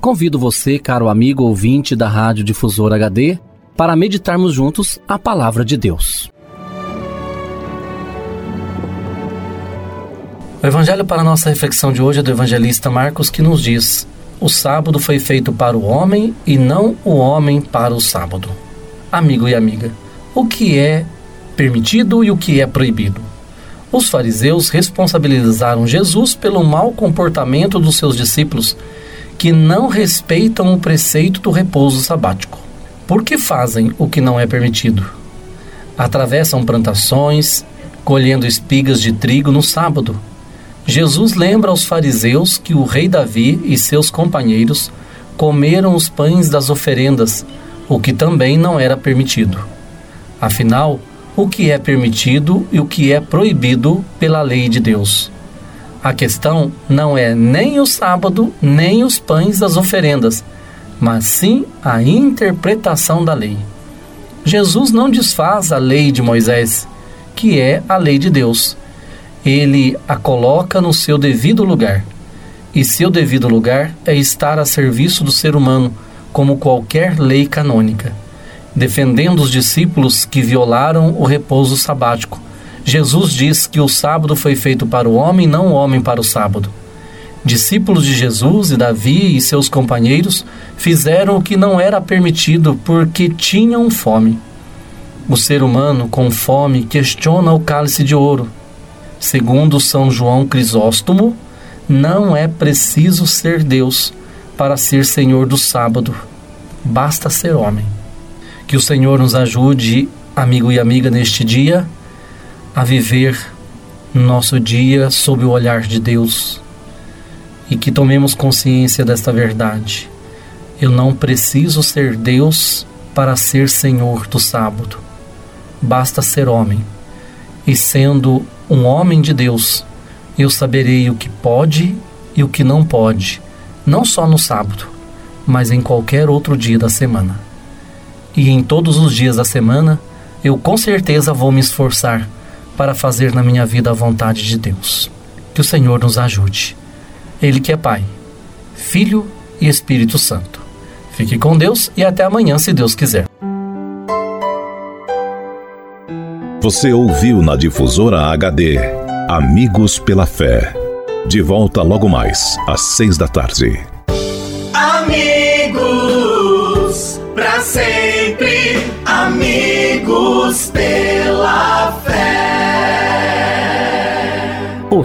Convido você, caro amigo ouvinte da Rádio Difusor HD, para meditarmos juntos a palavra de Deus. O evangelho para nossa reflexão de hoje é do evangelista Marcos que nos diz: O sábado foi feito para o homem e não o homem para o sábado. Amigo e amiga, o que é permitido e o que é proibido? Os fariseus responsabilizaram Jesus pelo mau comportamento dos seus discípulos que não respeitam o preceito do repouso sabático. Por que fazem o que não é permitido? Atravessam plantações, colhendo espigas de trigo no sábado. Jesus lembra aos fariseus que o rei Davi e seus companheiros comeram os pães das oferendas, o que também não era permitido. Afinal, o que é permitido e o que é proibido pela lei de Deus. A questão não é nem o sábado, nem os pães das oferendas, mas sim a interpretação da lei. Jesus não desfaz a lei de Moisés, que é a lei de Deus. Ele a coloca no seu devido lugar. E seu devido lugar é estar a serviço do ser humano, como qualquer lei canônica, defendendo os discípulos que violaram o repouso sabático Jesus diz que o sábado foi feito para o homem, não o homem para o sábado. Discípulos de Jesus e Davi e seus companheiros fizeram o que não era permitido porque tinham fome. O ser humano com fome questiona o cálice de ouro. Segundo São João Crisóstomo, não é preciso ser Deus para ser Senhor do sábado, basta ser homem. Que o Senhor nos ajude, amigo e amiga, neste dia a viver nosso dia sob o olhar de Deus e que tomemos consciência desta verdade. Eu não preciso ser Deus para ser Senhor do sábado. Basta ser homem. E sendo um homem de Deus, eu saberei o que pode e o que não pode, não só no sábado, mas em qualquer outro dia da semana. E em todos os dias da semana, eu com certeza vou me esforçar para fazer na minha vida a vontade de Deus. Que o Senhor nos ajude. Ele que é Pai, Filho e Espírito Santo. Fique com Deus e até amanhã, se Deus quiser. Você ouviu na difusora HD Amigos pela Fé. De volta logo mais, às seis da tarde. Amigos, para sempre, amigos pela